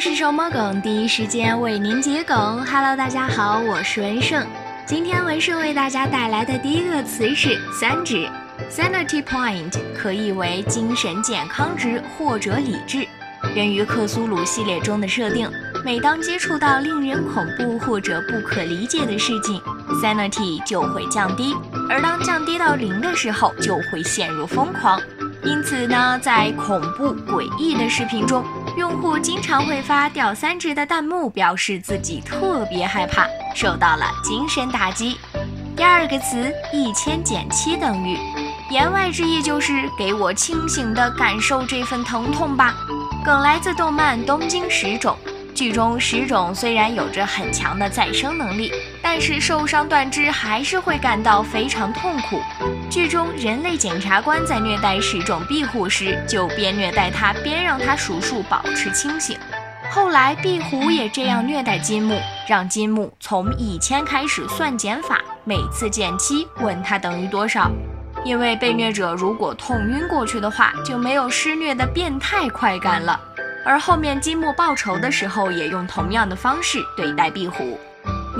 是什么梗？第一时间为您解梗。Hello，大家好，我是文胜。今天文胜为大家带来的第一个词是三指，sanity point 可译为精神健康值或者理智。源于克苏鲁系列中的设定，每当接触到令人恐怖或者不可理解的事情，sanity 就会降低，而当降低到零的时候，就会陷入疯狂。因此呢，在恐怖诡异的视频中，用户经常会发掉三只的弹幕，表示自己特别害怕，受到了精神打击。第二个词一千减七等于，言外之意就是给我清醒的感受这份疼痛吧。梗来自动漫《东京十种》。剧中石种虽然有着很强的再生能力，但是受伤断肢还是会感到非常痛苦。剧中人类检察官在虐待十种庇护时，就边虐待他边让他数数保持清醒。后来壁虎也这样虐待金木，让金木从一千开始算减法，每次减七，问他等于多少。因为被虐者如果痛晕过去的话，就没有施虐的变态快感了。而后面金木报仇的时候，也用同样的方式对待壁虎。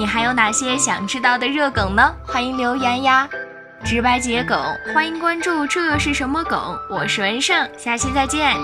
你还有哪些想知道的热梗呢？欢迎留言呀！直白解梗，欢迎关注。这是什么梗？我是文胜，下期再见。